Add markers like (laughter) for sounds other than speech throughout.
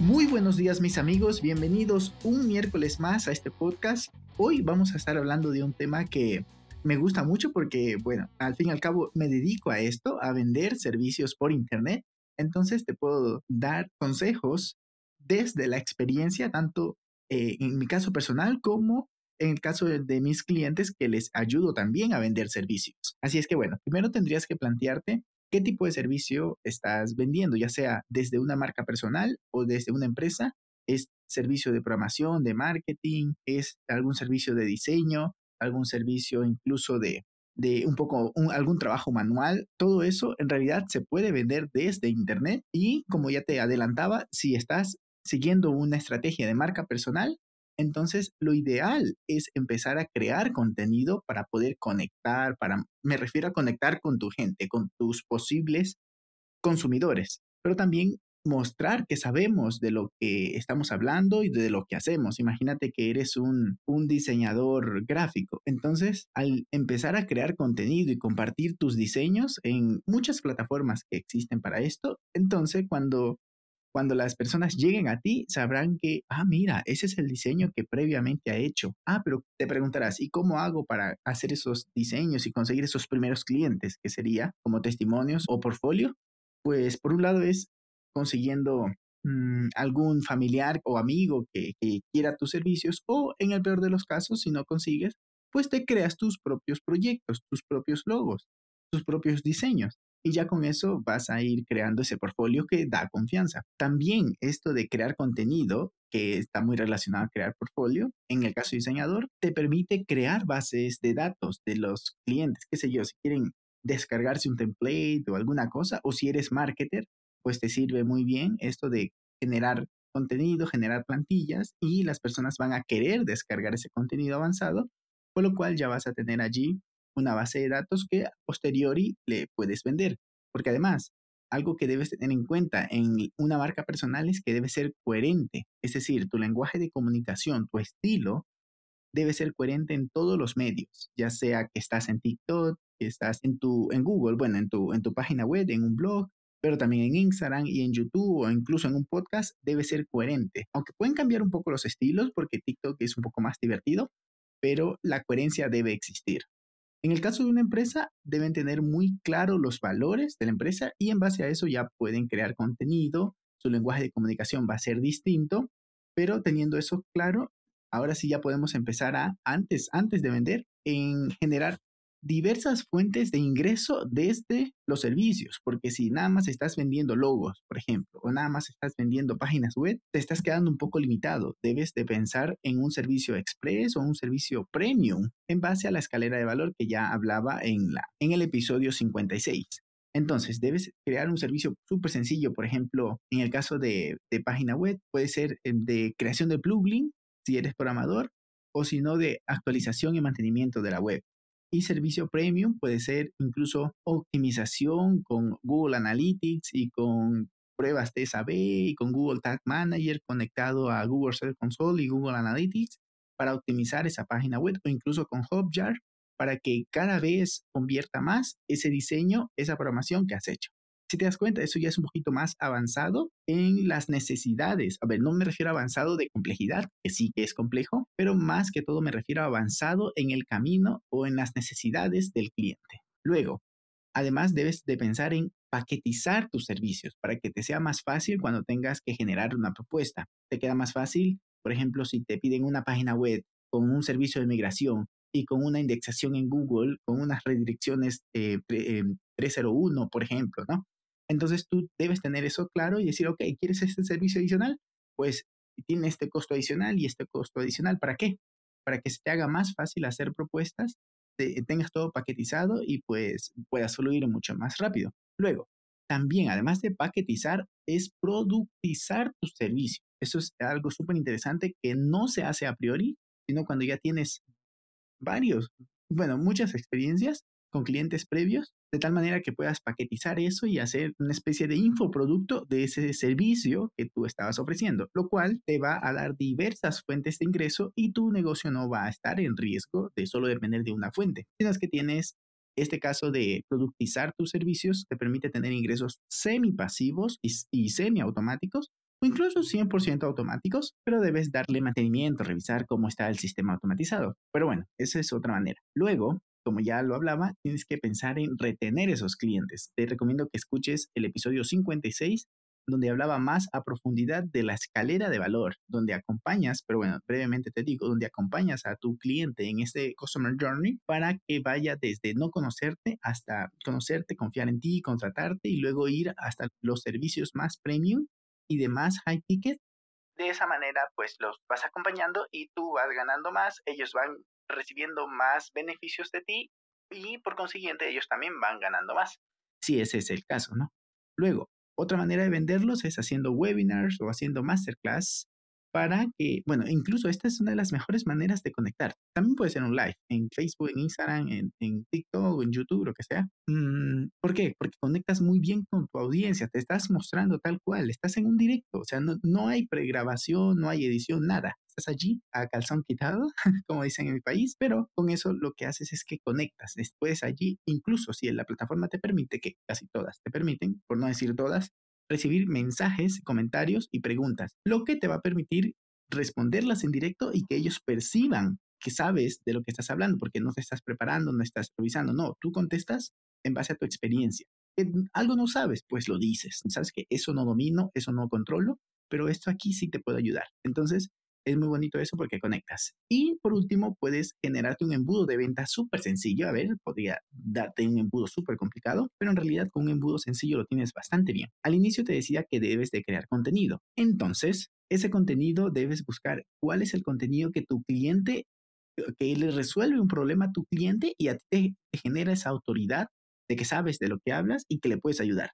Muy buenos días mis amigos, bienvenidos un miércoles más a este podcast. Hoy vamos a estar hablando de un tema que me gusta mucho porque, bueno, al fin y al cabo me dedico a esto, a vender servicios por Internet. Entonces te puedo dar consejos desde la experiencia, tanto eh, en mi caso personal como en el caso de, de mis clientes que les ayudo también a vender servicios. Así es que, bueno, primero tendrías que plantearte qué tipo de servicio estás vendiendo, ya sea desde una marca personal o desde una empresa. ¿Es servicio de programación, de marketing? ¿Es algún servicio de diseño? ¿Algún servicio incluso de, de un poco, algún trabajo manual? Todo eso en realidad se puede vender desde Internet y como ya te adelantaba, si estás siguiendo una estrategia de marca personal, entonces, lo ideal es empezar a crear contenido para poder conectar, para, me refiero a conectar con tu gente, con tus posibles consumidores, pero también mostrar que sabemos de lo que estamos hablando y de lo que hacemos. Imagínate que eres un, un, diseñador gráfico. Entonces, al empezar a crear contenido y compartir tus diseños en muchas plataformas que existen para esto, entonces cuando cuando las personas lleguen a ti, sabrán que, ah, mira, ese es el diseño que previamente ha hecho. Ah, pero te preguntarás, ¿y cómo hago para hacer esos diseños y conseguir esos primeros clientes? Que sería como testimonios o portfolio. Pues por un lado es consiguiendo mm, algún familiar o amigo que, que quiera tus servicios o en el peor de los casos, si no consigues, pues te creas tus propios proyectos, tus propios logos, tus propios diseños y ya con eso vas a ir creando ese portfolio que da confianza. También esto de crear contenido, que está muy relacionado a crear portfolio, en el caso de diseñador, te permite crear bases de datos de los clientes, qué sé yo, si quieren descargarse un template o alguna cosa, o si eres marketer, pues te sirve muy bien esto de generar contenido, generar plantillas y las personas van a querer descargar ese contenido avanzado, por lo cual ya vas a tener allí una base de datos que a posteriori le puedes vender. Porque además, algo que debes tener en cuenta en una marca personal es que debe ser coherente. Es decir, tu lenguaje de comunicación, tu estilo, debe ser coherente en todos los medios, ya sea que estás en TikTok, que estás en, tu, en Google, bueno, en tu, en tu página web, en un blog, pero también en Instagram y en YouTube o incluso en un podcast, debe ser coherente. Aunque pueden cambiar un poco los estilos porque TikTok es un poco más divertido, pero la coherencia debe existir. En el caso de una empresa, deben tener muy claro los valores de la empresa y en base a eso ya pueden crear contenido, su lenguaje de comunicación va a ser distinto, pero teniendo eso claro, ahora sí ya podemos empezar a, antes, antes de vender, en generar diversas fuentes de ingreso desde los servicios, porque si nada más estás vendiendo logos, por ejemplo, o nada más estás vendiendo páginas web, te estás quedando un poco limitado. Debes de pensar en un servicio express o un servicio premium en base a la escalera de valor que ya hablaba en, la, en el episodio 56. Entonces, debes crear un servicio súper sencillo, por ejemplo, en el caso de, de página web, puede ser eh, de creación de plugin, si eres programador, o si no, de actualización y mantenimiento de la web. Y servicio premium puede ser incluso optimización con Google Analytics y con pruebas de SAB y con Google Tag Manager conectado a Google Search Console y Google Analytics para optimizar esa página web o incluso con Hotjar para que cada vez convierta más ese diseño, esa programación que has hecho. Si te das cuenta, eso ya es un poquito más avanzado en las necesidades. A ver, no me refiero a avanzado de complejidad, que sí que es complejo, pero más que todo me refiero a avanzado en el camino o en las necesidades del cliente. Luego, además debes de pensar en paquetizar tus servicios para que te sea más fácil cuando tengas que generar una propuesta. Te queda más fácil, por ejemplo, si te piden una página web con un servicio de migración y con una indexación en Google, con unas redirecciones 301, eh, por ejemplo, ¿no? Entonces tú debes tener eso claro y decir, ok, ¿quieres este servicio adicional? Pues tiene este costo adicional y este costo adicional. ¿Para qué? Para que se te haga más fácil hacer propuestas, tengas todo paquetizado y pues puedas fluir mucho más rápido. Luego, también, además de paquetizar, es productizar tus servicios. Eso es algo súper interesante que no se hace a priori, sino cuando ya tienes varios, bueno, muchas experiencias con clientes previos, de tal manera que puedas paquetizar eso y hacer una especie de infoproducto de ese servicio que tú estabas ofreciendo, lo cual te va a dar diversas fuentes de ingreso y tu negocio no va a estar en riesgo de solo depender de una fuente, sino que tienes este caso de productizar tus servicios te permite tener ingresos semipasivos y, y semiautomáticos o incluso 100% automáticos, pero debes darle mantenimiento, revisar cómo está el sistema automatizado. Pero bueno, esa es otra manera. Luego, como ya lo hablaba, tienes que pensar en retener esos clientes. Te recomiendo que escuches el episodio 56 donde hablaba más a profundidad de la escalera de valor, donde acompañas, pero bueno, brevemente te digo, donde acompañas a tu cliente en este Customer Journey para que vaya desde no conocerte hasta conocerte, confiar en ti, contratarte y luego ir hasta los servicios más premium y de más high ticket. De esa manera, pues los vas acompañando y tú vas ganando más, ellos van recibiendo más beneficios de ti y por consiguiente ellos también van ganando más. Si ese es el caso, ¿no? Luego, otra manera de venderlos es haciendo webinars o haciendo masterclass para que, bueno, incluso esta es una de las mejores maneras de conectar. También puede ser un live en Facebook, en Instagram, en, en TikTok, en YouTube, lo que sea. Mm, ¿Por qué? Porque conectas muy bien con tu audiencia, te estás mostrando tal cual, estás en un directo, o sea, no, no hay pregrabación, no hay edición, nada. Estás allí a calzón quitado, (laughs) como dicen en mi país, pero con eso lo que haces es que conectas. Después allí, incluso si la plataforma te permite, que casi todas te permiten, por no decir todas, recibir mensajes, comentarios y preguntas, lo que te va a permitir responderlas en directo y que ellos perciban que sabes de lo que estás hablando, porque no te estás preparando, no estás revisando, no, tú contestas en base a tu experiencia. algo no sabes, pues lo dices. Sabes que eso no domino, eso no controlo, pero esto aquí sí te puede ayudar. Entonces, es muy bonito eso porque conectas. Y por último, puedes generarte un embudo de venta súper sencillo. A ver, podría darte un embudo súper complicado, pero en realidad con un embudo sencillo lo tienes bastante bien. Al inicio te decía que debes de crear contenido. Entonces, ese contenido debes buscar cuál es el contenido que tu cliente, que le resuelve un problema a tu cliente y a ti te genera esa autoridad de que sabes de lo que hablas y que le puedes ayudar.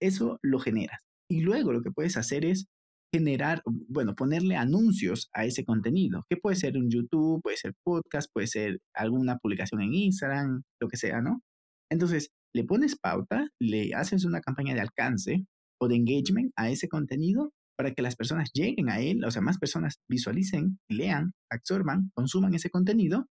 Eso lo generas. Y luego lo que puedes hacer es generar, bueno, ponerle anuncios a ese contenido, que puede ser un YouTube, puede ser podcast, puede ser alguna publicación en Instagram, lo que sea, ¿no? Entonces, le pones pauta, le haces una campaña de alcance o de engagement a ese contenido para que las personas lleguen a él, o sea, más personas visualicen, lean, absorban, consuman ese contenido.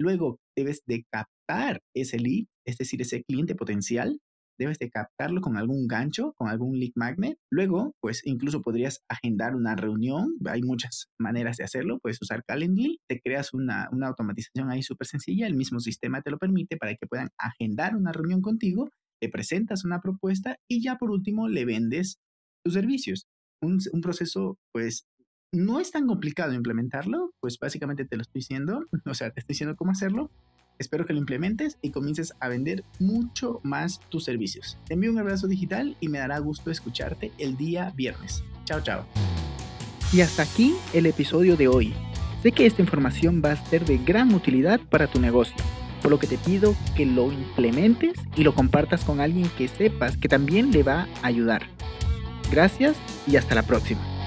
Luego debes de captar ese lead, es decir, ese cliente potencial, debes de captarlo con algún gancho, con algún lead magnet. Luego, pues incluso podrías agendar una reunión. Hay muchas maneras de hacerlo. Puedes usar Calendly, te creas una, una automatización ahí súper sencilla. El mismo sistema te lo permite para que puedan agendar una reunión contigo. Le presentas una propuesta y ya por último le vendes tus servicios. Un, un proceso, pues, no es tan complicado implementarlo, pues básicamente te lo estoy diciendo, (laughs) o sea, te estoy diciendo cómo hacerlo, Espero que lo implementes y comiences a vender mucho más tus servicios. Te envío un abrazo digital y me dará gusto escucharte el día viernes. Chao, chao. Y hasta aquí el episodio de hoy. Sé que esta información va a ser de gran utilidad para tu negocio, por lo que te pido que lo implementes y lo compartas con alguien que sepas que también le va a ayudar. Gracias y hasta la próxima.